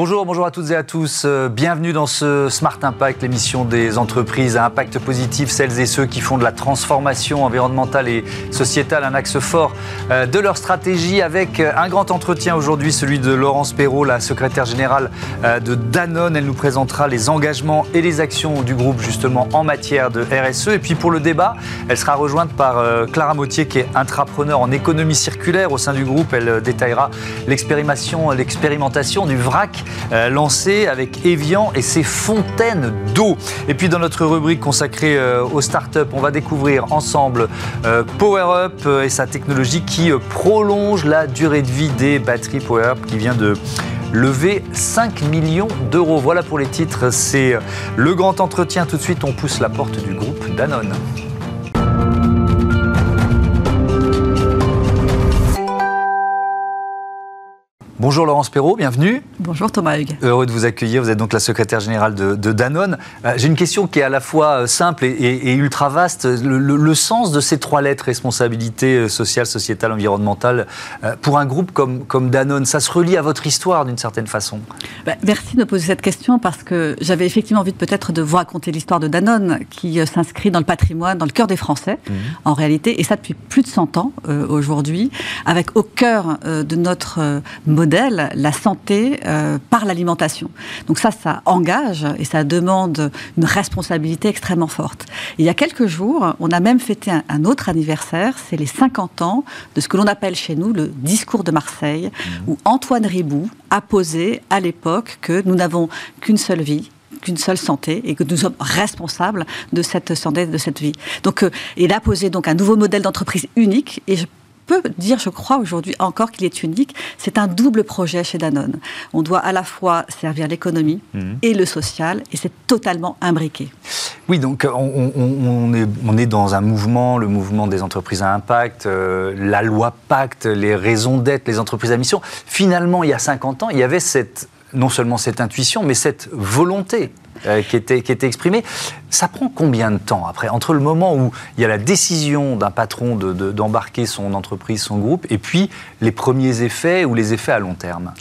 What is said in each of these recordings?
Bonjour, bonjour à toutes et à tous. Euh, bienvenue dans ce Smart Impact, l'émission des entreprises à impact positif, celles et ceux qui font de la transformation environnementale et sociétale un axe fort euh, de leur stratégie avec euh, un grand entretien aujourd'hui, celui de Laurence Perrault, la secrétaire générale de Danone. Elle nous présentera les engagements et les actions du groupe justement en matière de RSE. Et puis pour le débat, elle sera rejointe par Clara Mautier qui est intrapreneur en économie circulaire au sein du groupe. Elle détaillera l'expérimentation du VRAC euh, lancé avec Evian et ses fontaines d'eau. Et puis dans notre rubrique consacrée euh, aux startups, on va découvrir ensemble euh, PowerUp et sa technologie qui prolonge la durée de vie des batteries PowerUp qui vient de lever 5 millions d'euros. Voilà pour les titres, c'est le grand entretien. Tout de suite, on pousse la porte du groupe Danone. Bonjour Laurence Perrault, bienvenue. Bonjour Thomas Hugues. Heureux de vous accueillir, vous êtes donc la secrétaire générale de, Danone. Euh, j'ai une question qui est à la fois euh, simple et, ultra vaste. Le, sens de ces trois lettres, responsabilité euh, sociale, sociétale, environnementale, pour un groupe comme, comme Danone, ça se relie à votre histoire d'une certaine façon bah, Merci de me poser cette question parce que j'avais effectivement envie peut-être de vous raconter l'histoire de Danone qui s'inscrit dans le patrimoine, dans le cœur des Français mmh. en réalité, et ça depuis plus de 100 ans aujourd'hui, avec au cœur de notre modèle la santé euh, par l'alimentation. Donc ça, ça engage et ça demande une responsabilité extrêmement forte. il y a quelques jours, on a même fêté un, autre anniversaire, c'est les 50 ans de ce que l'on appelle chez nous le discours de Marseille, mmh. où Antoine Ribou a posé à l'époque que nous n'avons qu'une seule vie, qu'une seule santé et que nous sommes responsables de cette santé, de cette vie. Donc, euh, il a posé donc un nouveau modèle d'entreprise unique et je peut dire, je crois aujourd'hui encore qu'il est unique. C'est un double projet chez Danone. On doit à la fois servir l'économie mhm. et le social, et c'est totalement imbriqué. Oui, donc on, est, on, est, dans un mouvement, le mouvement des entreprises à impact, euh, la loi Pacte, les raisons d'être, les entreprises à mission. Finalement, il y a 50 ans, il y avait cette, non seulement cette intuition, mais cette volonté euh, qui, était, qui était exprimée. Ça prend combien de temps après Entre le moment où il y a la décision d'un patron d'embarquer de, son entreprise, son groupe, et puis les premiers effets ou les effets à long terme?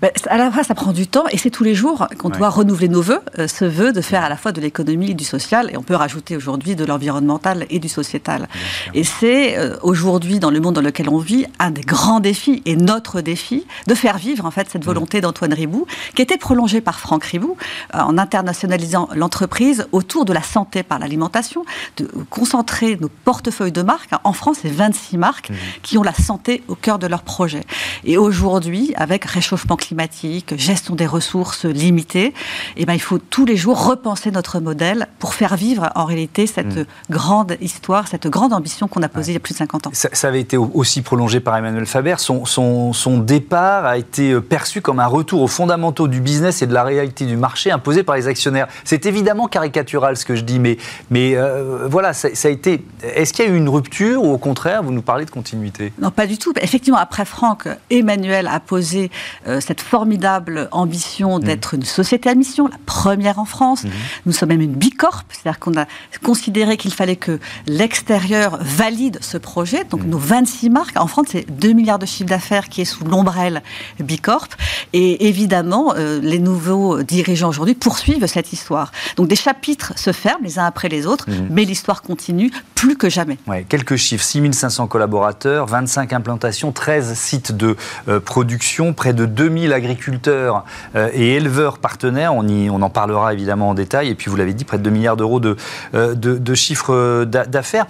Ben, À la fois, ça prend du temps et c'est tous les jours qu'on doit renouveler nos voeux, euh, ce vœu de faire à la fois de l'économie et du social, et on peut rajouter aujourd'hui de l'environnemental et du sociétal. Et c'est euh, aujourd'hui, dans le monde dans lequel on vit, un des grands défis, et notre défi, de faire vivre en fait cette volonté d'Antoine Ribou, qui était prolongée par Franck Ribou en international l'entreprise autour de la santé par l'alimentation, de concentrer nos portefeuilles de marques. En France, c'est 26 marques mmh. qui ont la santé au cœur de leur projet. Et aujourd'hui, avec réchauffement climatique, gestion des ressources limitées, eh ben, il faut tous les jours repenser notre modèle pour faire vivre en réalité cette mmh. grande histoire, cette grande ambition qu'on a posée il y a plus de 50 ans. Ça, avait été aussi prolongé par Emmanuel Faber. Son, son, son départ a été euh, perçu comme un retour aux fondamentaux du business et de la réalité du marché imposé par les actionnaires c'est évidemment caricatural ce que je dis, mais, mais euh, voilà, ça, a été. Est-ce qu'il y a eu une rupture ou au contraire, vous nous parlez de continuité? Non, pas du tout. Effectivement, après Franck, Emmanuel a posé euh, cette formidable ambition mmh. d'être une société à mission, la première en France. Mmh. Nous sommes même une bicorp, c'est-à-dire qu'on a considéré qu'il fallait que l'extérieur valide ce projet. Donc mmh. nos 26 marques, en France, c'est 2 milliards de chiffre d'affaires qui est sous l'ombrelle bicorp. Et évidemment, euh, les nouveaux dirigeants aujourd'hui poursuivent cette histoire. Donc des chapitres se ferment les uns après les autres, mhm. mais l'histoire continue plus que jamais. Ouais, quelques chiffres 6500 collaborateurs, 25 implantations, 13 sites de euh, production, près de 2000 agriculteurs euh, et éleveurs partenaires. On, y, on en parlera évidemment en détail. Et puis vous l'avez dit, près de 2 milliards d'euros de, euh, de, de chiffre d'affaires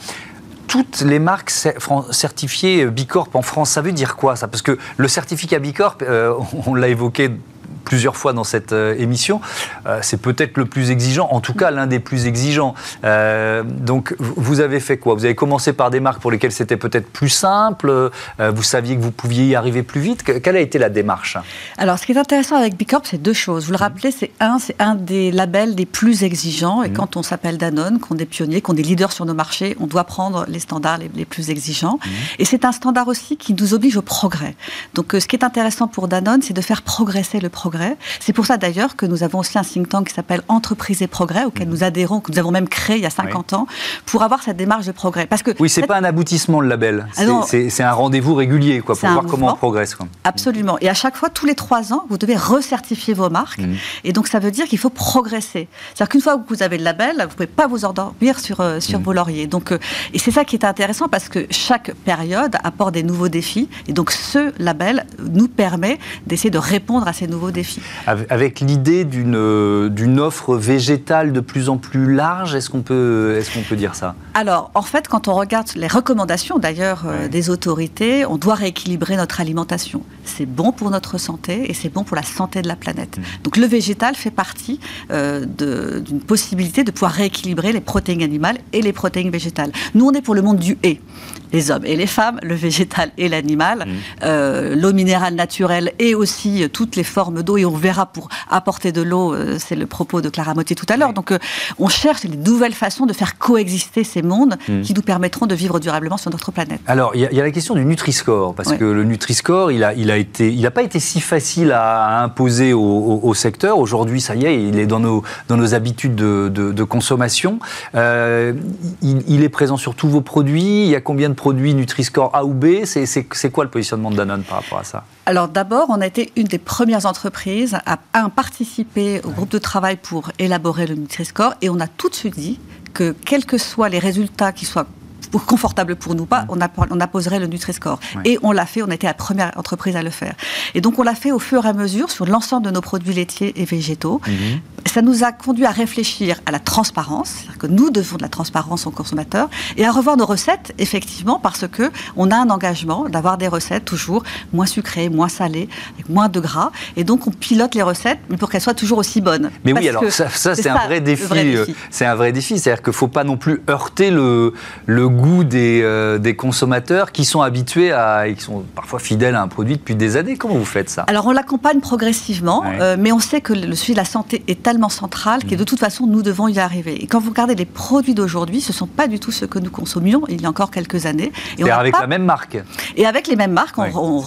toutes les marques certifiées Bicorp en France, ça veut dire quoi ça? Parce que le certificat Bicorp, on l'a évoqué plusieurs fois dans cette euh, émission. Euh, c'est peut-être le plus exigeant, en tout cas l'un des plus exigeants. Euh, donc vous avez fait quoi? Vous avez commencé par des marques pour lesquelles c'était peut-être plus simple, vous saviez que vous pouviez y arriver plus vite. Quelle a été la démarche? Alors ce qui est intéressant avec Bicorp, c'est deux choses. Vous le rappelez, c'est un, c'est un des labels les plus exigeants. Et mmh. quand on s'appelle Danone, qu'on est pionnier, qu'on est leader sur nos marchés, on doit prendre les standards les, plus exigeants. Mmh. Et c'est un standard aussi qui nous oblige au progrès. Donc ce qui est intéressant pour Danone, c'est de faire progresser le progrès progrès. C'est pour ça d'ailleurs que nous avons aussi un think tank qui s'appelle Entreprise et Progrès, auquel mmh. nous adhérons, que nous avons même créé il y a 50 ans, pour avoir cette démarche de progrès. Parce que oui, c'est pas un aboutissement le label, ah c'est un rendez-vous régulier quoi, pour voir comment on progresse. Quoi. Absolument. Et à chaque fois, tous les trois ans, vous devez recertifier vos marques. Mmh. Et donc ça veut dire qu'il faut progresser. C'est-à-dire qu'une fois que vous avez le label, vous ne pouvez pas vous endormir sur, euh, sur mmh. vos lauriers. Donc, euh, et c'est ça qui est intéressant parce que chaque période apporte des nouveaux défis. Et donc ce label nous permet d'essayer de répondre à ces nouveaux défis. Avec l'idée d'une euh, d'une offre végétale de plus en plus large, est-ce qu'on peut, est qu'on peut dire ça? Alors, en fait, quand on regarde les recommandations d'ailleurs des autorités, on doit rééquilibrer notre alimentation. C'est bon pour notre santé et c'est bon pour la santé de la planète. Mmh. Donc le végétal fait partie d'une possibilité de pouvoir rééquilibrer les protéines animales et les protéines végétales. Nous, on est pour le monde du et les hommes et les femmes, le végétal et l'animal, mmh. euh, l'eau minérale naturelle et aussi euh, toutes les formes d'eau. Et on verra pour apporter de l'eau, euh, c'est le propos de Clara Motti tout à l'heure. Donc on cherche des nouvelles façons de faire coexister ces mondes mmh. qui nous permettront de vivre durablement sur notre planète. Alors il y, a la question du Nutri-Score, parce que le Nutri-Score, il n'a il a été, il pas été si facile à, imposer au, secteur. Aujourd'hui, ça y est, il est dans nos, dans nos habitudes de, consommation. il, il, est présent sur tous vos produits. Il y a combien de produits Nutri-Score A ou B? C'est quoi le positionnement de Danone par rapport à ça? Alors d'abord, on a été une des premières entreprises à, participer au groupe de travail pour élaborer le Nutri-Score et on a tout de suite dit que quels que soient les résultats qui soient confortable pour nous pas, mm. on, apposerait le Nutri-Score. Et on l'a fait, on a été la première entreprise à le faire. Et donc on l'a fait au fur et à mesure sur l'ensemble de nos produits laitiers et végétaux. Mm-hmm. Ça nous a conduit à réfléchir à la transparence, c'est-à-dire que nous devons de la transparence aux consommateurs, et à revoir nos recettes, effectivement, parce que on a un engagement d'avoir des recettes toujours moins sucrées, moins salées, avec moins de gras. Et donc on pilote les recettes, pour qu'elles soient toujours aussi bonnes. Mais oui, alors ça, c'est un vrai défi. Euh, c'est un vrai défi, c'est-à-dire qu'il ne faut pas non plus heurter le, le goût des, euh, des, consommateurs qui sont habitués à, et qui sont parfois fidèles à un produit depuis des années. Comment vous faites ça? Alors on l'accompagne progressivement, euh, mais on sait que le suivi de la santé est tellement central que de toute façon nous devons y arriver. Et quand vous regardez les produits d'aujourd'hui, ce ne sont pas du tout ce que nous consommions il y a encore quelques années. Et avec la même marque. Et avec les mêmes marques, on,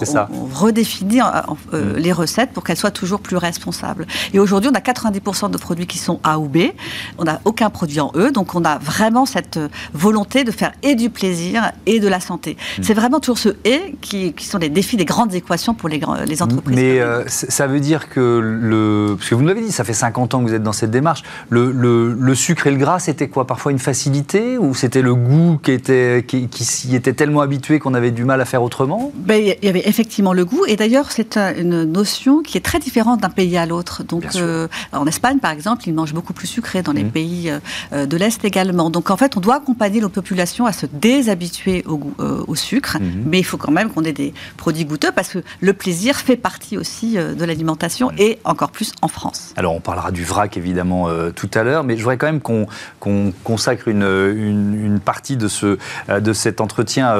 redéfinit euh, mm. les recettes pour qu'elles soient toujours plus responsables. Et aujourd'hui, on a 90% de produits qui sont A ou B. On n'a aucun produit en E, donc on a vraiment cette volonté de faire et du plaisir et de la santé. Hmm. C'est vraiment toujours ce et qui, sont les défis des grandes équations pour les, les entreprises. Mais euh, ça veut dire que le. Parce que vous nous l'avez dit, ça fait 50 ans que vous êtes dans cette démarche. Le, le, sucre et le gras, c'était quoi? Parfois une facilité Ou c'était le goût qui, était, qui, s'y était tellement habitué qu'on avait du mal à faire autrement? Ben, Il y avait effectivement le goût. Et d'ailleurs, c'est une notion qui est très différente d'un pays à l'autre. Donc, euh, en Espagne, par exemple, ils mangent beaucoup plus sucré, dans les hmm. pays euh, de l'Est également. Donc, en fait, on doit accompagner nos populations à se déshabitués au, euh, au sucre, mhm. mais il faut quand même qu'on ait des produits goûteux parce que le plaisir fait partie aussi euh, de l'alimentation et encore plus en France. Alors on parlera du vrac évidemment euh, tout à l'heure, mais je voudrais quand même qu'on consacre une, une, partie de, ce, de cet entretien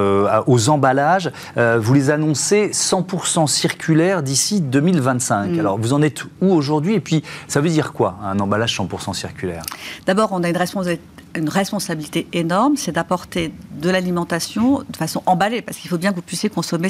aux emballages. vous les annoncez 100% circulaires d'ici 2025. Mm. Alors vous en êtes où aujourd'hui? Et puis ça veut dire quoi un emballage 100% circulaire? D'abord on a une responsabilité une responsabilité énorme, c'est d'apporter de l'alimentation de façon emballée, parce qu'il faut bien que vous puissiez consommer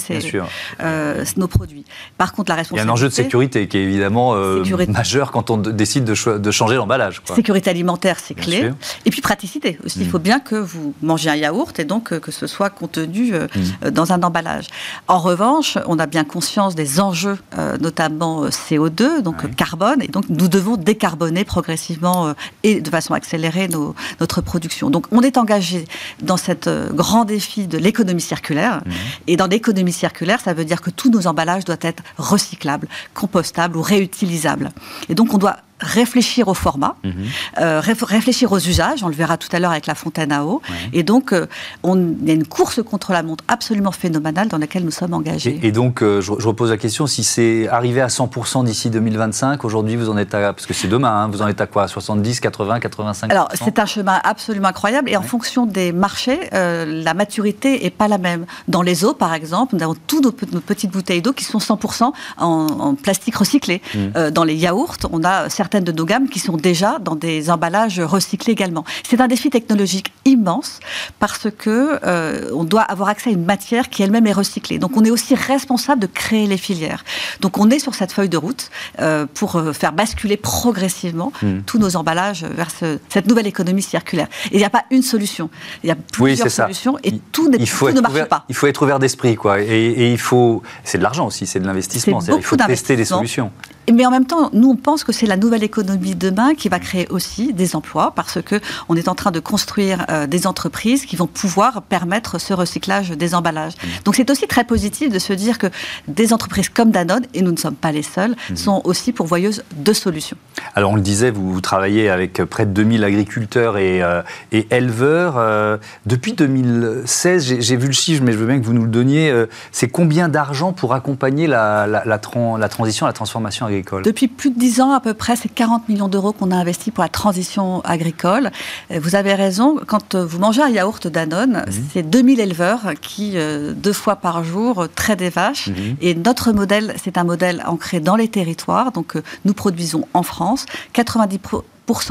euh, nos produits. Par contre, la responsabilité... Il y a un enjeu de sécurité qui est évidemment euh, majeur quand on décide de, de changer l'emballage. Sécurité alimentaire, c'est clé. Et puis praticité aussi. Il faut mm. bien que vous mangez un yaourt et donc que ce soit contenu euh, mm. dans un emballage. En revanche, on a bien conscience des enjeux, notamment CO2, donc carbone, et donc nous devons décarboner progressivement et de façon accélérée nos, notre production. Donc on est engagé dans cet euh, grand défi de l'économie circulaire. Mmh. Et dans l'économie circulaire, ça veut dire que tous nos emballages doivent être recyclables, compostables ou réutilisables. Et donc on doit réfléchir au format, mhm. euh, réfléchir aux usages, on le verra tout à l'heure avec la fontaine à eau. Et donc, euh, on, il y a une course contre la montre absolument phénoménale dans laquelle nous sommes engagés. Et, donc, euh, je, repose la question, si c'est arrivé à 100% d'ici 2025, aujourd'hui vous en êtes à, parce que c'est demain, hein, vous en êtes à quoi 70, 80, 85 Alors, c'est un chemin absolument incroyable et en fonction des marchés, la maturité n'est pas la même. Dans les eaux, par exemple, nous avons toutes nos, petites bouteilles d'eau qui sont 100% en, plastique recyclé. Mmh. dans les yaourts, on a certains certaines de nos gammes qui sont déjà dans des emballages recyclés également. C'est un défi technologique immense parce que euh, on doit avoir accès à une matière qui elle-même est recyclée. Donc on est aussi responsable de créer les filières. Donc on est sur cette feuille de route euh, pour euh, faire basculer progressivement hmm. tous nos emballages vers cette nouvelle économie circulaire. Et il n'y a pas une solution. Il y a plusieurs solutions et tout, ne marche pas. Il faut être ouvert d'esprit, quoi. Et, et il faut. C'est de l'argent aussi, c'est de l'investissement. Il faut tester des solutions. Mais en même temps, nous, on pense que c'est la nouvelle économie de demain qui va créer aussi des emplois parce que on est en train de construire euh, des entreprises qui vont pouvoir permettre ce recyclage des emballages. Mmh. Donc, c'est aussi très positif de se dire que des entreprises comme Danone, et nous ne sommes pas les seuls, mmh. sont aussi pourvoyeuses de solutions. Alors, on le disait, vous, travaillez avec près de 2000 agriculteurs et, euh, et éleveurs. Euh, depuis 2016, j'ai vu le chiffre, mais je veux bien que vous nous le donniez. c'est combien d'argent pour accompagner la, la, la, la transition, la transformation agricole depuis plus de 10 ans à peu près, c'est 40 millions d'euros qu'on a investi pour la transition agricole. Vous avez raison, quand vous mangez un yaourt Danone, mhm. c'est 2000 éleveurs qui, euh, deux fois par jour, traitent des vaches. Mhm. Et notre modèle, c'est un modèle ancré dans les territoires. Donc euh, nous produisons en France 90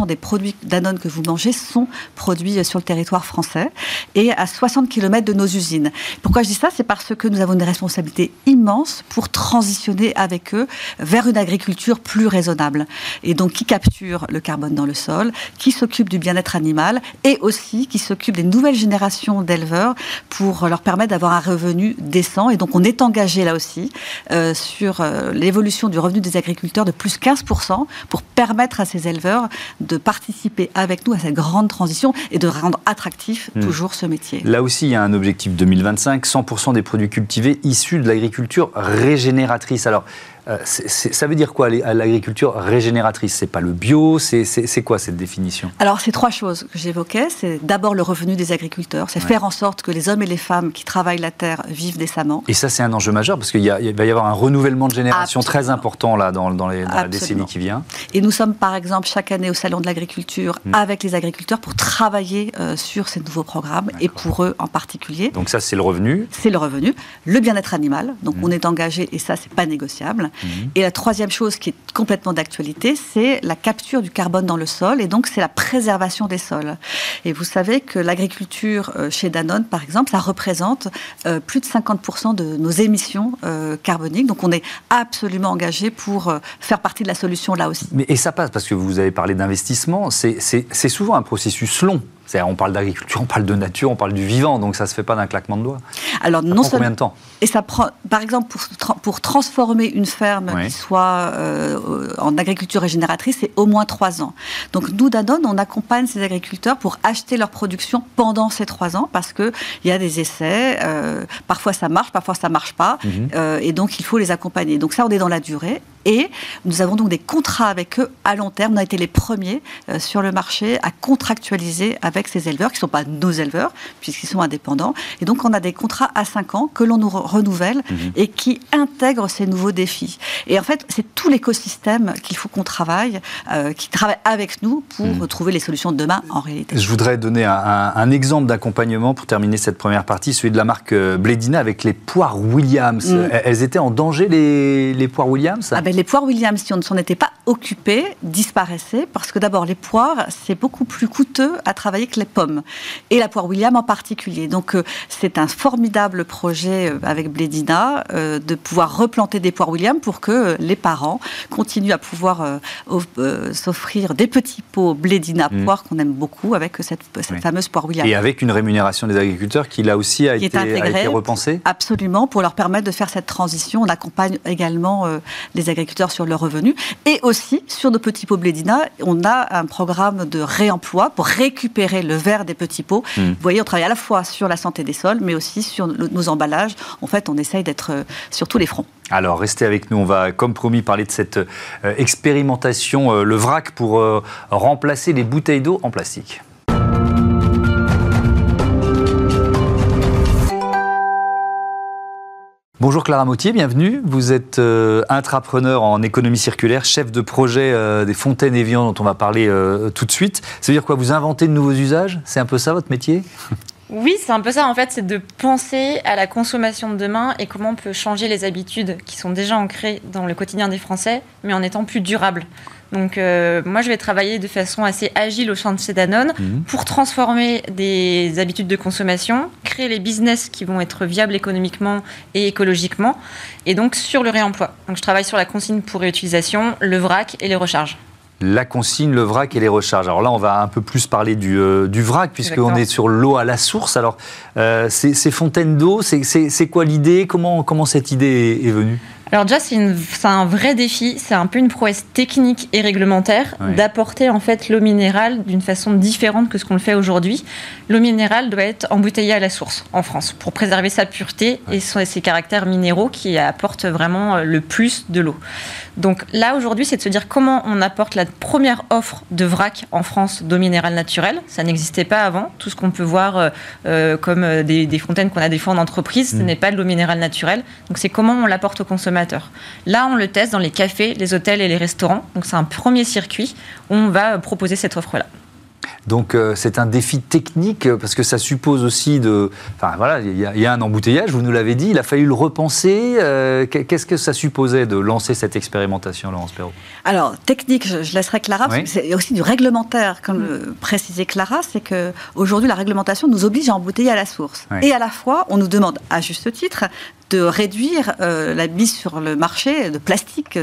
des produits Danone que vous mangez sont produits sur le territoire français et à 60 km de nos usines. Pourquoi je dis ça? C'est parce que nous avons une responsabilité immense pour transitionner avec eux vers une agriculture plus raisonnable et donc qui capture le carbone dans le sol, qui s'occupe du bien-être animal et aussi qui s'occupe des nouvelles générations d'éleveurs pour leur permettre d'avoir un revenu décent. Et donc on est engagé là aussi euh, sur euh, l'évolution du revenu des agriculteurs de plus 15% pour permettre à ces éleveurs de participer avec nous à cette grande transition et de rendre attractif hmm. toujours ce métier. Là aussi, il y a un objectif 2025, 100% des produits cultivés issus de l'agriculture régénératrice. Alors, euh, ça veut dire quoi l'agriculture régénératrice? C'est pas le bio? C'est quoi cette définition? Alors, c'est trois choses que j'évoquais. C'est d'abord le revenu des agriculteurs. C'est faire en sorte que les hommes et les femmes qui travaillent la terre vivent décemment. Et ça, c'est un enjeu majeur parce qu'il va y avoir un renouvellement de génération très important là, dans, dans, les, la décennie qui vient. Et nous sommes, par exemple, chaque année au Salon de l'agriculture hmm. avec les agriculteurs pour travailler euh, sur ces nouveaux programmes et pour eux en particulier. Donc, ça, c'est le revenu C'est le revenu. Le bien-être animal. Donc, hmm. on est engagé et ça, c'est pas négociable. Mhm. Et la troisième chose qui est complètement d'actualité, c'est la capture du carbone dans le sol et donc c'est la préservation des sols. Et vous savez que l'agriculture euh, chez Danone, par exemple, ça représente euh, plus de 50% de nos émissions euh, carboniques. Donc on est absolument engagé pour faire partie de la solution là aussi. Mais, et ça passe parce que vous avez parlé d'investissement, c'est souvent un processus long on parle d'agriculture, on parle de nature, on parle du vivant, donc ça ne se fait pas d'un claquement de doigts. Alors, ça non prend combien de temps Et ça prend, par exemple, pour, pour transformer une ferme qui soit euh, en agriculture régénératrice, c'est au moins trois ans. Donc, nous, Danone, on accompagne ces agriculteurs pour acheter leur production pendant ces trois ans, parce qu'il y a des essais, euh, parfois ça marche, parfois ça ne marche pas, mhm. euh, et donc il faut les accompagner. Donc ça, on est dans la durée. Et nous avons donc des contrats avec eux à long terme. On a été les premiers euh, sur le marché à contractualiser avec ces éleveurs, qui ne sont pas nos éleveurs, puisqu'ils sont indépendants. Et donc, on a des contrats à 5 ans que l'on nous renouvelle mhm. et qui intègrent ces nouveaux défis. Et en fait, c'est tout l'écosystème qu'il faut qu'on travaille, euh, qui travaille avec nous pour mhm. trouver les solutions de demain en réalité. Je voudrais donner un, exemple d'accompagnement pour terminer cette première partie, celui de la marque euh, Blédina avec les poires Williams. Mm. Elles étaient en danger, les, les poires Williams? Ah ben, les poires Williams, si on ne s'en était pas occupé, disparaissaient parce que d'abord, les poires, c'est beaucoup plus coûteux à travailler que les pommes. Et la poire Williams en particulier. Donc, euh, c'est un formidable projet euh, avec Blédina euh, de pouvoir replanter des poires Williams pour que les parents continuent à pouvoir s'offrir des petits pots Blédina mmh. poires qu'on aime beaucoup avec cette, fameuse poire Williams. Et avec une rémunération des agriculteurs qui, là aussi, a, été, a été, repensée? Absolument, pour leur permettre de faire cette transition. On accompagne également les agriculteurs sur le revenu. Et aussi, sur nos petits pots Blédina, on a un programme de réemploi pour récupérer le verre des petits pots. Hmm. Vous voyez, on travaille à la fois sur la santé des sols, mais aussi sur nos emballages. En fait, on essaye d'être euh, sur tous les fronts. Alors, restez avec nous. On va, comme promis, parler de cette euh, expérimentation, euh, le vrac, pour remplacer les bouteilles d'eau en plastique. Bonjour Clara Mautier, bienvenue. Vous êtes euh, intrapreneur en économie circulaire, chef de projet euh, des fontaines Evian dont on va parler euh, tout de suite. Ça veut dire quoi Vous inventez de nouveaux usages? C'est un peu ça votre métier? Oui, c'est un peu ça en fait, c'est de penser à la consommation de demain et comment on peut changer les habitudes qui sont déjà ancrées dans le quotidien des Français, mais en étant plus durable. Donc moi, je vais travailler de façon assez agile au chantier Danone mhm. pour transformer des habitudes de consommation, créer les business qui vont être viables économiquement et écologiquement, et donc sur le réemploi. Donc je travaille sur la consigne pour réutilisation, le vrac et les recharges la consigne, le vrac et les recharges. Alors là, on va un peu plus parler du, euh, vrac, puisqu'on est sur l'eau à la source. Alors, euh, ces, fontaines d'eau, c'est quoi l'idée? Comment, comment cette idée est venue? Alors déjà, c'est un vrai défi, c'est un peu une prouesse technique et réglementaire d'apporter en fait l'eau minérale d'une façon différente que ce qu'on le fait aujourd'hui. L'eau minérale doit être embouteillée à la source en France pour préserver sa pureté et ses caractères minéraux qui apportent vraiment euh, le plus de l'eau. Donc là aujourd'hui, c'est de se dire comment on apporte la première offre de vrac en France d'eau minérale naturelle. Ça n'existait pas avant. Tout ce qu'on peut voir euh, euh, comme des, fontaines qu'on a des fois en entreprise, ce mm. n'est pas de l'eau minérale naturelle. Donc c'est comment on l'apporte aux consommateurs Là, on le teste dans les cafés, les hôtels et les restaurants. Donc c'est un premier circuit où on va proposer cette offre-là. Donc euh, c'est un défi technique euh, parce que ça suppose aussi de. Enfin voilà, il y, a un embouteillage, vous nous l'avez dit, il a fallu le repenser. Euh, qu'est-ce que ça supposait de lancer cette expérimentation, Laurence Perrault? Alors, technique, je, laisserai Clara, parce que c'est aussi du réglementaire, comme le précisait Clara, c'est qu'aujourd'hui la réglementation nous oblige à embouteiller à la source. Et à la fois, on nous demande, à juste titre, de réduire la mise sur le marché de plastique,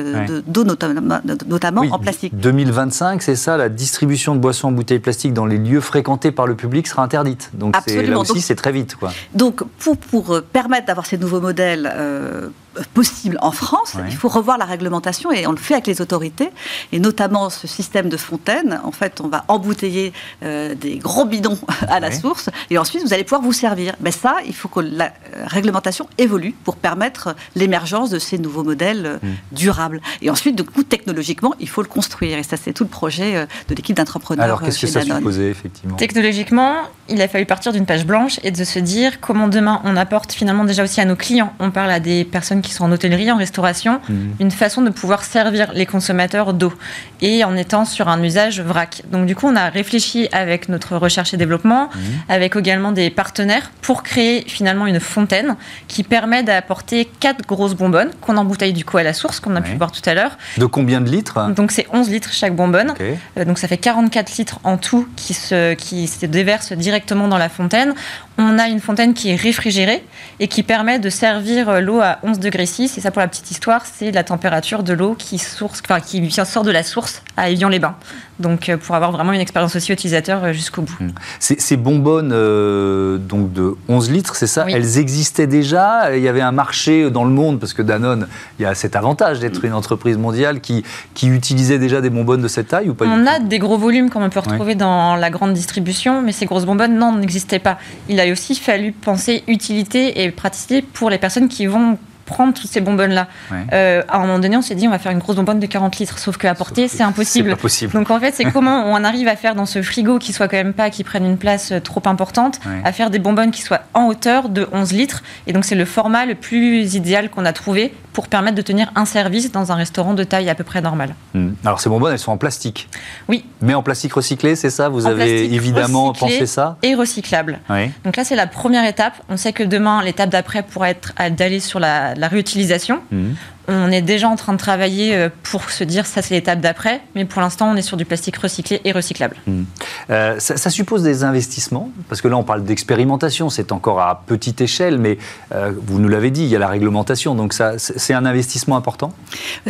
d'eau notamment, en plastique. 2025, c'est ça, la distribution de boissons en bouteilles plastiques dans les lieux fréquentés par le public sera interdite. Donc là aussi, c'est très vite. Quoi. Donc pour, pour euh, permettre d'avoir ces nouveaux modèles euh, possible en France. Il faut revoir la réglementation et on le fait avec les autorités et notamment ce système de fontaine. En fait, on va embouteiller euh, des gros bidons à la source et ensuite vous allez pouvoir vous servir. Mais ça, il faut que la euh, réglementation évolue pour permettre l'émergence de ces nouveaux modèles euh, hmm. durables. Et ensuite, du coup, technologiquement, il faut le construire et ça, c'est tout le projet de l'équipe d'entrepreneurs. Alors, qu'est-ce que ça supposait effectivement? Technologiquement, il a fallu partir d'une page blanche et de se dire comment demain on apporte finalement déjà aussi à nos clients. On parle à des personnes qui sont en hôtellerie, en restauration, mhm. une façon de pouvoir servir les consommateurs d'eau et en étant sur un usage vrac. Donc du coup, on a réfléchi avec notre recherche et développement, mhm. avec également des partenaires pour créer finalement une fontaine qui permet d'apporter quatre grosses bonbonnes qu'on embouteille du coup à la source, qu'on a pu voir tout à l'heure. De combien de litres? Donc c'est 11 litres chaque bonbonne. Euh, donc ça fait 44 litres en tout qui se, qui se déversent directement dans la fontaine. On a une fontaine qui est réfrigérée et qui permet de servir l'eau à 11 degrés 6. Et ça, pour la petite histoire, c'est la température de l'eau qui, source, enfin, qui sort de la source à Évian-les-Bains. Donc, euh, pour avoir vraiment une expérience aussi utilisateur euh, jusqu'au bout. Mmh. Ces, bonbonnes euh, donc de 11 litres, c'est ça? Elles existaient déjà? Il y avait un marché dans le monde, parce que Danone, il y a cet avantage d'être une entreprise mondiale qui, qui utilisait déjà des bonbonnes de cette taille ou pas On a des gros volumes comme on peut retrouver dans la grande distribution, mais ces grosses bonbonnes, non, n'existaient pas. Il a aussi fallu penser utilité et praticité pour les personnes qui vont prendre toutes ces bonbonnes-là. Euh, à un moment donné, on s'est dit, on va faire une grosse bonbonne de 40 litres. Sauf qu'à porter, c'est impossible. possible. Donc en fait, c'est comment on arrive à faire dans ce frigo qui soit quand même pas, qui prenne une place euh, trop importante, à faire des bonbonnes qui soient en hauteur de 11 litres. Et donc c'est le format le plus idéal qu'on a trouvé pour permettre de tenir un service dans un restaurant de taille à peu près normale. Hmm. Alors ces bonbonnes, elles sont en plastique Oui. Mais en plastique recyclé, c'est ça? Vous avez évidemment pensé ça? Et recyclable. Donc là, c'est la première étape. On sait que demain, l'étape d'après pourra être d'aller sur la, la réutilisation. Hmm. On est déjà en train de travailler euh, pour se dire ça c'est l'étape d'après, mais pour l'instant on est sur du plastique recyclé et recyclable. Hmm. Euh, ça, suppose des investissements, parce que là on parle d'expérimentation, c'est encore à petite échelle, mais euh, vous nous l'avez dit, il y a la réglementation, donc ça, c'est un investissement important?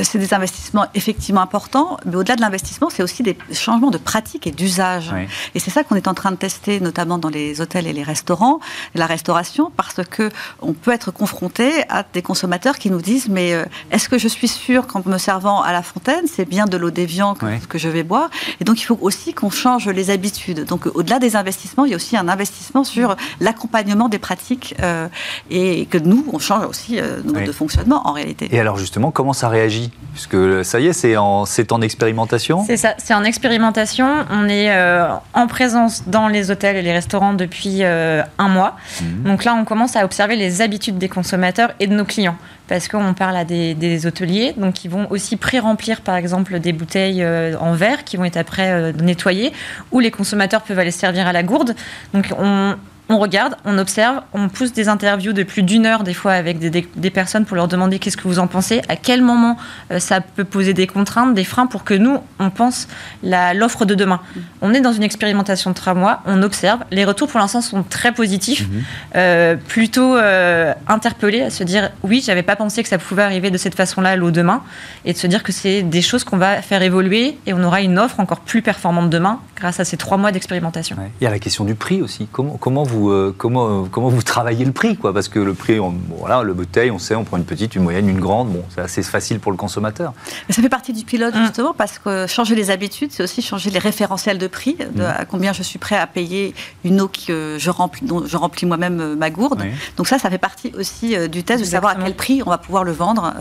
C'est des investissements effectivement importants, mais au-delà de l'investissement, c'est aussi des changements de pratique et d'usage. Et c'est ça qu'on est en train de tester, notamment dans les hôtels et les restaurants, la restauration, parce que on peut être confronté à des consommateurs qui nous disent mais est-ce que je suis sûre qu'en me servant à la fontaine, c'est bien de l'eau d'évian que, je vais boire Et donc, il faut aussi qu'on change les habitudes. Donc, au-delà des investissements, il y a aussi un investissement sur l'accompagnement des pratiques euh, et que nous, on change aussi euh, nos modes de fonctionnement en réalité. Et alors, justement, comment ça réagit? Puisque ça y est, c'est en, en expérimentation? C'est ça, c'est en expérimentation. On est euh, en présence dans les hôtels et les restaurants depuis un mois. Mmh. Donc là, on commence à observer les habitudes des consommateurs et de nos clients parce qu'on parle à des, hôteliers, donc ils vont aussi pré-remplir par exemple des bouteilles euh, en verre qui vont être après euh, nettoyées, ou les consommateurs peuvent aller servir à la gourde. Donc on, on regarde, on observe, on pousse des interviews de plus d'une heure des fois avec des, personnes pour leur demander qu'est-ce que vous en pensez, à quel moment euh, ça peut poser des contraintes, des freins pour que nous, on pense l'offre de demain. On est dans une expérimentation de trois mois, on observe, les retours pour l'instant sont très positifs, mhm. euh, plutôt euh, interpellés à se dire oui, j'avais pas pensé que ça pouvait arriver de cette façon-là l'eau demain, et de se dire que c'est des choses qu'on va faire évoluer et on aura une offre encore plus performante demain grâce à ces trois mois d'expérimentation. Il y a la question du prix aussi. Comment, comment vous euh, comment, euh, comment vous travaillez le prix quoi Parce que le prix, voilà, le bouteille, on sait, on prend une petite, une moyenne, une grande. Bon, c'est assez facile pour le consommateur. Mais ça fait partie du pilote mmh. justement parce que changer les habitudes, c'est aussi changer les référentiels de prix, de mmh. à combien je suis prêt à payer une eau que je remplis, dont je remplis moi-même euh, ma gourde. Donc ça, ça fait partie aussi du test de savoir à quel prix on va pouvoir le vendre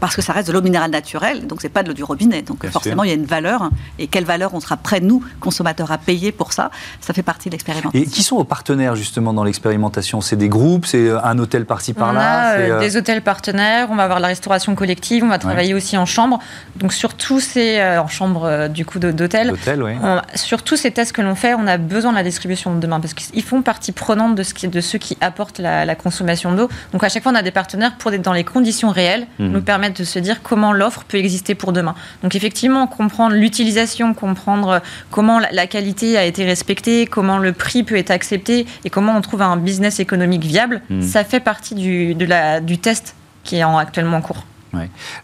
parce que ça reste de l'eau minérale naturelle, donc c'est pas de l'eau du robinet. Donc forcément, il y a une valeur et quelle valeur on sera prêt nous consommateurs à payer pour ça. Ça fait partie de l'expérimentation. Et qui sont vos partenaires justement justement dans l'expérimentation C'est des groupes, c'est un hôtel par-ci par-là a euh, des hôtels partenaires, on va avoir la restauration collective, on va travailler aussi en chambre. Donc sur tous ces euh, en chambre euh, du coup d'hôtel, oui. sur tous ces tests que l'on fait, on a besoin de la distribution de demain parce qu'ils font partie prenante de, ce qui, de ceux qui apportent la, consommation d'eau. Donc à chaque fois, on a des partenaires pour être dans les conditions réelles, mhm. nous permettre de se dire comment l'offre peut exister pour demain. Donc effectivement, comprendre l'utilisation, comprendre comment la, la qualité a été respectée, comment le prix peut être accepté et comment on trouve un business économique viable, hmm. ça fait partie du, de la, du test qui est actuellement en cours.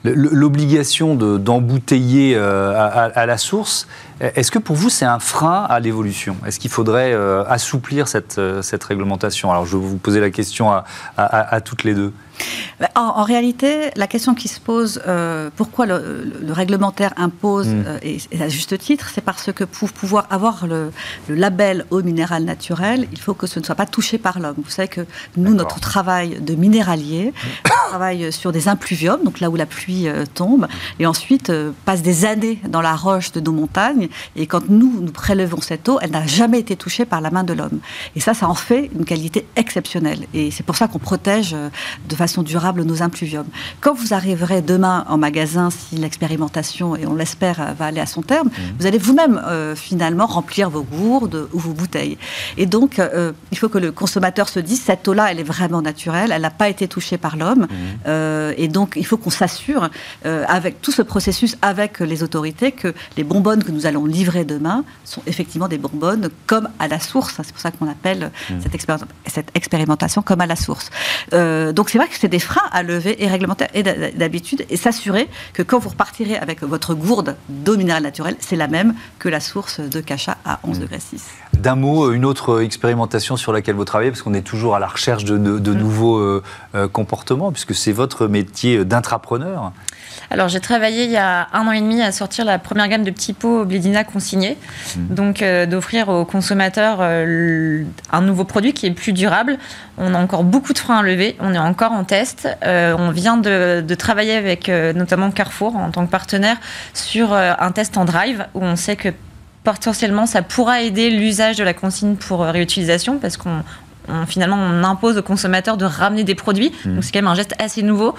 L'obligation d'embouteiller euh, à, la source, est-ce que pour vous c'est un frein à l'évolution? Est-ce qu'il faudrait euh, assouplir cette, euh, cette, réglementation? Alors je vais vous poser la question à, à toutes les deux. En, réalité, la question qui se pose, euh, pourquoi le, réglementaire impose, mm. euh, et, à juste titre, c'est parce que pour pouvoir avoir le, label eau minérale naturelle, il faut que ce ne soit pas touché par l'homme. Vous savez que nous, notre travail de minéralier, mm. on travaille sur des impluviums, donc là où la pluie euh, tombe, et ensuite passe des années dans la roche de nos montagnes, et quand nous, nous prélevons cette eau, elle n'a jamais été touchée par la main de l'homme. Et ça, ça en fait une qualité exceptionnelle. Et c'est pour ça qu'on protège de façon façon durable nos impluviums. Quand vous arriverez demain en magasin, si l'expérimentation, et on l'espère, va aller à son terme, mmh. vous allez vous-même euh, finalement remplir vos gourdes ou vos bouteilles. Et donc, euh, il faut que le consommateur se dise, cette eau-là, elle est vraiment naturelle, elle n'a pas été touchée par l'homme. Mmh. Euh, et donc, il faut qu'on s'assure, avec tout ce processus, avec les autorités, que les bonbonnes que nous allons livrer demain sont effectivement des bonbonnes comme à la source. C'est pour ça qu'on appelle mmh. cette, cette, expérimentation comme à la source. donc, c'est vrai que c'est des freins à lever et réglementaires et d'habitude et s'assurer que quand vous repartirez avec votre gourde d'eau minérale naturelle, c'est la même que la source de Cacha à 11 mmh. degrés 6. D'un mot, une autre expérimentation sur laquelle vous travaillez, parce qu'on est toujours à la recherche de, mmh. nouveaux euh, euh, comportements, puisque c'est votre métier d'intrapreneur. Alors j'ai travaillé il y a un an et demi à sortir la première gamme de petits pots Blédina consignés, mmh. donc euh, d'offrir aux consommateurs un nouveau produit qui est plus durable. On a encore beaucoup de freins à lever, on est encore en test. Euh, on vient de, travailler avec euh, notamment Carrefour en tant que partenaire sur euh, un test en drive où on sait que potentiellement ça pourra aider l'usage de la consigne pour réutilisation parce qu'on finalement, on impose aux consommateurs de ramener des produits. Mmh. Donc, c'est quand même un geste assez nouveau.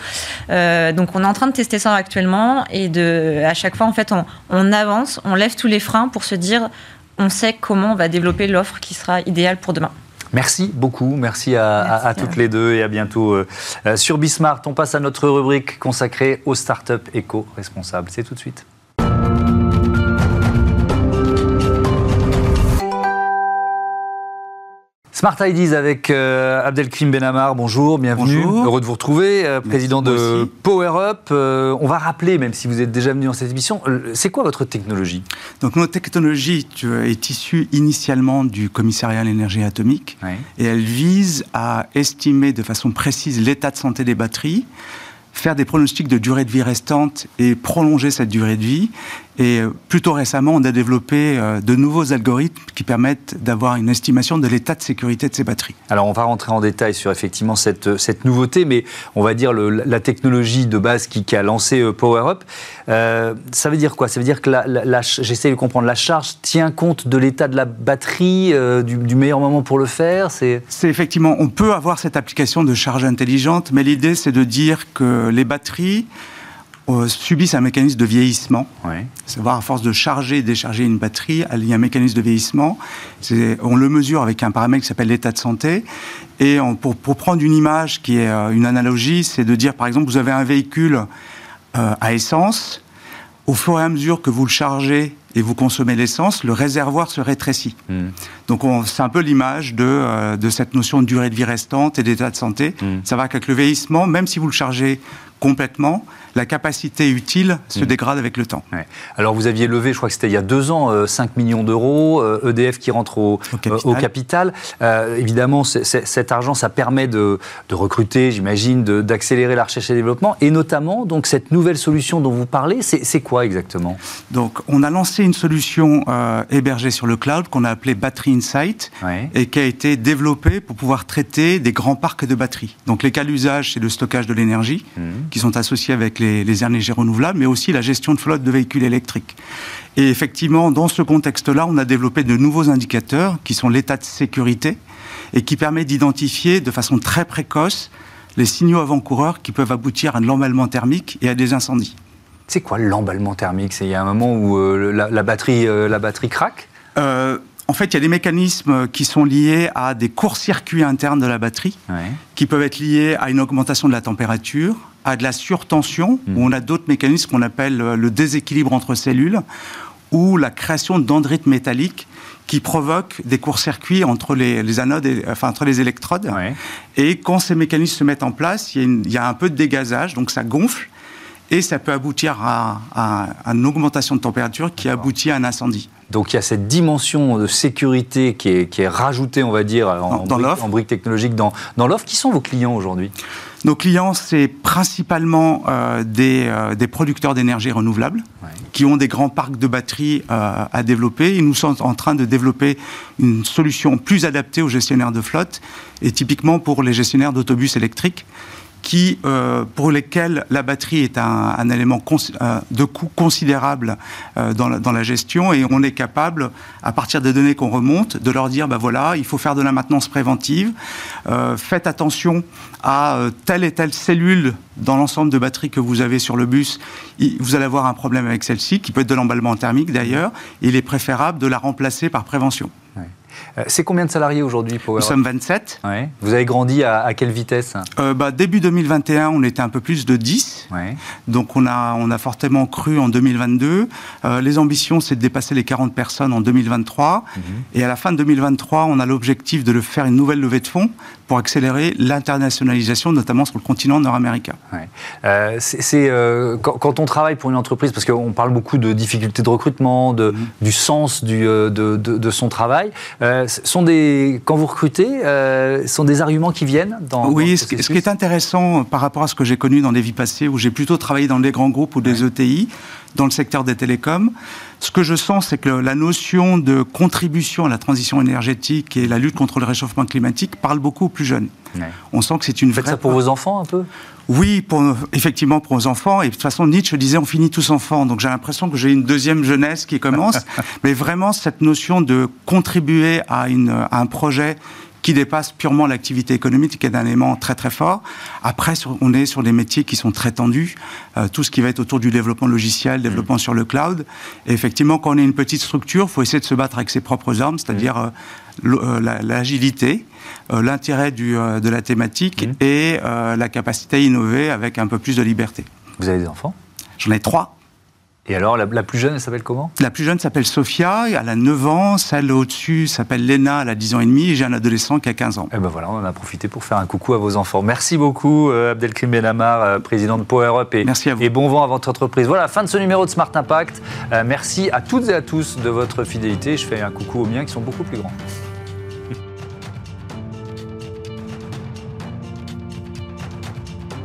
donc, on est en train de tester ça actuellement et de, à chaque fois, en fait, on, avance, on lève tous les freins pour se dire, on sait comment on va développer l'offre qui sera idéale pour demain. Merci beaucoup, merci à, toutes les deux et à bientôt euh, euh, sur Bismart. On passe à notre rubrique consacrée aux startups éco-responsables. C'est tout de suite. Smart Ideas avec euh, Abdelkrim Benamar, bonjour, bienvenue. Heureux de vous retrouver, euh, président de Power Up. Euh, on va rappeler, même si vous êtes déjà venu dans cette émission, c'est quoi votre technologie? Donc notre technologie est issue initialement du commissariat à l'énergie atomique. Et elle vise à estimer de façon précise l'état de santé des batteries faire des pronostics de durée de vie restante et prolonger cette durée de vie et euh, plutôt récemment, on a développé euh, de nouveaux algorithmes qui permettent d'avoir une estimation de l'état de sécurité de ces batteries. Alors on va rentrer en détail sur effectivement cette, euh, cette nouveauté, mais on va dire le, la technologie de base qui, qui a lancé PowerUp. Euh, ça veut dire quoi? Ça veut dire que la, la, j'essaie de comprendre, la charge tient compte de l'état de la batterie, du, du, meilleur moment pour le faire? C'est effectivement, on peut avoir cette application de charge intelligente, mais l'idée c'est de dire que les batteries subissent un mécanisme de vieillissement. Savoir à force de charger et décharger une batterie, il y a un mécanisme de vieillissement. On le mesure avec un paramètre qui s'appelle l'état de santé. Et pour, prendre une image qui est une analogie, c'est de dire par exemple vous avez un véhicule à essence. Au fur et à mesure que vous le chargez et vous consommez l'essence, le réservoir se rétrécit. Hmm. Donc c'est un peu l'image de, euh, de, cette notion de durée de vie restante et d'état de santé. Hmm. Ça va qu'avec le vieillissement, même si vous le chargez complètement, la capacité utile se hmm. dégrade avec le temps. Alors vous aviez levé, je crois que c'était il y a deux ans, 5 euh, millions d'euros, EDF e qui rentre au, au capital. Euh, évidemment, cet argent, ça permet de, de recruter, j'imagine, d'accélérer la recherche et le développement, et notamment donc cette nouvelle solution dont vous parlez, c'est quoi exactement? Donc on a lancé une solution euh, hébergée sur le cloud qu'on a appelée Battery Insight et qui a été développée pour pouvoir traiter des grands parcs de batteries. Donc les cas d'usage, c'est le stockage de l'énergie mmh. qui sont associés avec les, les énergies renouvelables, mais aussi la gestion de flotte de véhicules électriques. Et effectivement, dans ce contexte-là, on a développé de nouveaux indicateurs qui sont l'état de sécurité et qui permet d'identifier de façon très précoce les signaux avant-coureurs qui peuvent aboutir à un l'emballement thermique et à des incendies. C'est quoi l'emballement thermique? C'est il y a un moment où euh, la, batterie, euh, la batterie craque? Euh, en fait, il y a des mécanismes qui sont liés à des courts-circuits internes de la batterie, qui peuvent être liés à une augmentation de la température, à de la surtension, hmm. où on a d'autres mécanismes qu'on appelle le déséquilibre entre cellules, ou la création dendrites métalliques qui provoquent des courts-circuits entre les, anodes, et, enfin entre les électrodes. Et quand ces mécanismes se mettent en place, il y, a un peu de dégazage, donc ça gonfle et ça peut aboutir à, une augmentation de température qui aboutit à un incendie. Donc il y a cette dimension de sécurité qui est, rajoutée, on va dire, en, dans brique, technologique dans, dans l'offre. Qui sont vos clients aujourd'hui? Nos clients, c'est principalement euh, euh, des, producteurs d'énergie renouvelable qui ont des grands parcs de batteries euh, à développer. Et nous sommes en train de développer une solution plus adaptée aux gestionnaires de flotte et typiquement pour les gestionnaires d'autobus électriques qui, euh, pour lesquels la batterie est un, élément euh, de coût considérable euh, dans, la, gestion. Et on est capable, à partir des données qu'on remonte, de leur dire, ben voilà, il faut faire de la maintenance préventive, faites attention à telle et telle cellule dans l'ensemble de batteries que vous avez sur le bus, vous allez avoir un problème avec celle-ci, qui peut être de l'emballement thermique d'ailleurs, il est préférable de la remplacer par prévention. Euh, c'est combien de salariés aujourd'hui Nous sommes 27. Vous avez grandi à, quelle vitesse euh, bah, Début 2021, on était un peu plus de 10. Donc on a, on a fortement cru en 2022. Euh, les ambitions, c'est de dépasser les 40 personnes en 2023. Mhm. Et à la fin de 2023, on a l'objectif de le faire une nouvelle levée de fonds pour accélérer l'internationalisation, notamment sur le continent nord-américain. c'est quand, on travaille pour une entreprise, parce qu'on parle beaucoup de difficultés de recrutement, de, mhm. du sens du, de, de, de, son travail. Euh, sont des, quand vous recrutez, euh, sont des arguments qui viennent dans. Oui, ce, qui est intéressant par rapport à ce que j'ai connu dans des vies passées, où j'ai plutôt travaillé dans des grands groupes ou des ETI, dans le secteur des télécoms, ce que je sens, c'est que la notion de contribution à la transition énergétique et la lutte contre le réchauffement climatique parle beaucoup aux plus jeunes. On sent que c'est une Vous faites ça pour vos enfants un peu? Oui, pour, effectivement pour vos enfants. Et de toute façon, Nietzsche disait on finit tous enfants. Donc j'ai l'impression que j'ai une deuxième jeunesse qui commence. Mais vraiment, cette notion de contribuer à, une, à un projet qui dépasse purement l'activité économique, qui est un élément très très fort. Après, on est sur des métiers qui sont très tendus, euh, tout ce qui va être autour du développement logiciel, développement mm. sur le cloud. Et effectivement, quand on est une petite structure, il faut essayer de se battre avec ses propres armes, c'est-à-dire mm. euh, euh, l'agilité, l'intérêt de la thématique mm. et la capacité à innover avec un peu plus de liberté. Vous avez des enfants? J'en ai trois. Et alors, la, plus jeune, elle s'appelle comment? La plus jeune s'appelle Sophia, elle a 9 ans. Celle au-dessus s'appelle Léna, elle a 10 ans et demi. Et j'ai un adolescent qui a 15 ans. Et eh ben voilà, on en a profité pour faire un coucou à vos enfants. Merci beaucoup, euh, Abdelkrim Benamar, euh, président de Power Up. Et, merci à vous. Et bon vent à votre entreprise. Voilà, fin de ce numéro de Smart Impact. Euh, merci à toutes et à tous de votre fidélité. Je fais un coucou aux miens qui sont beaucoup plus grands.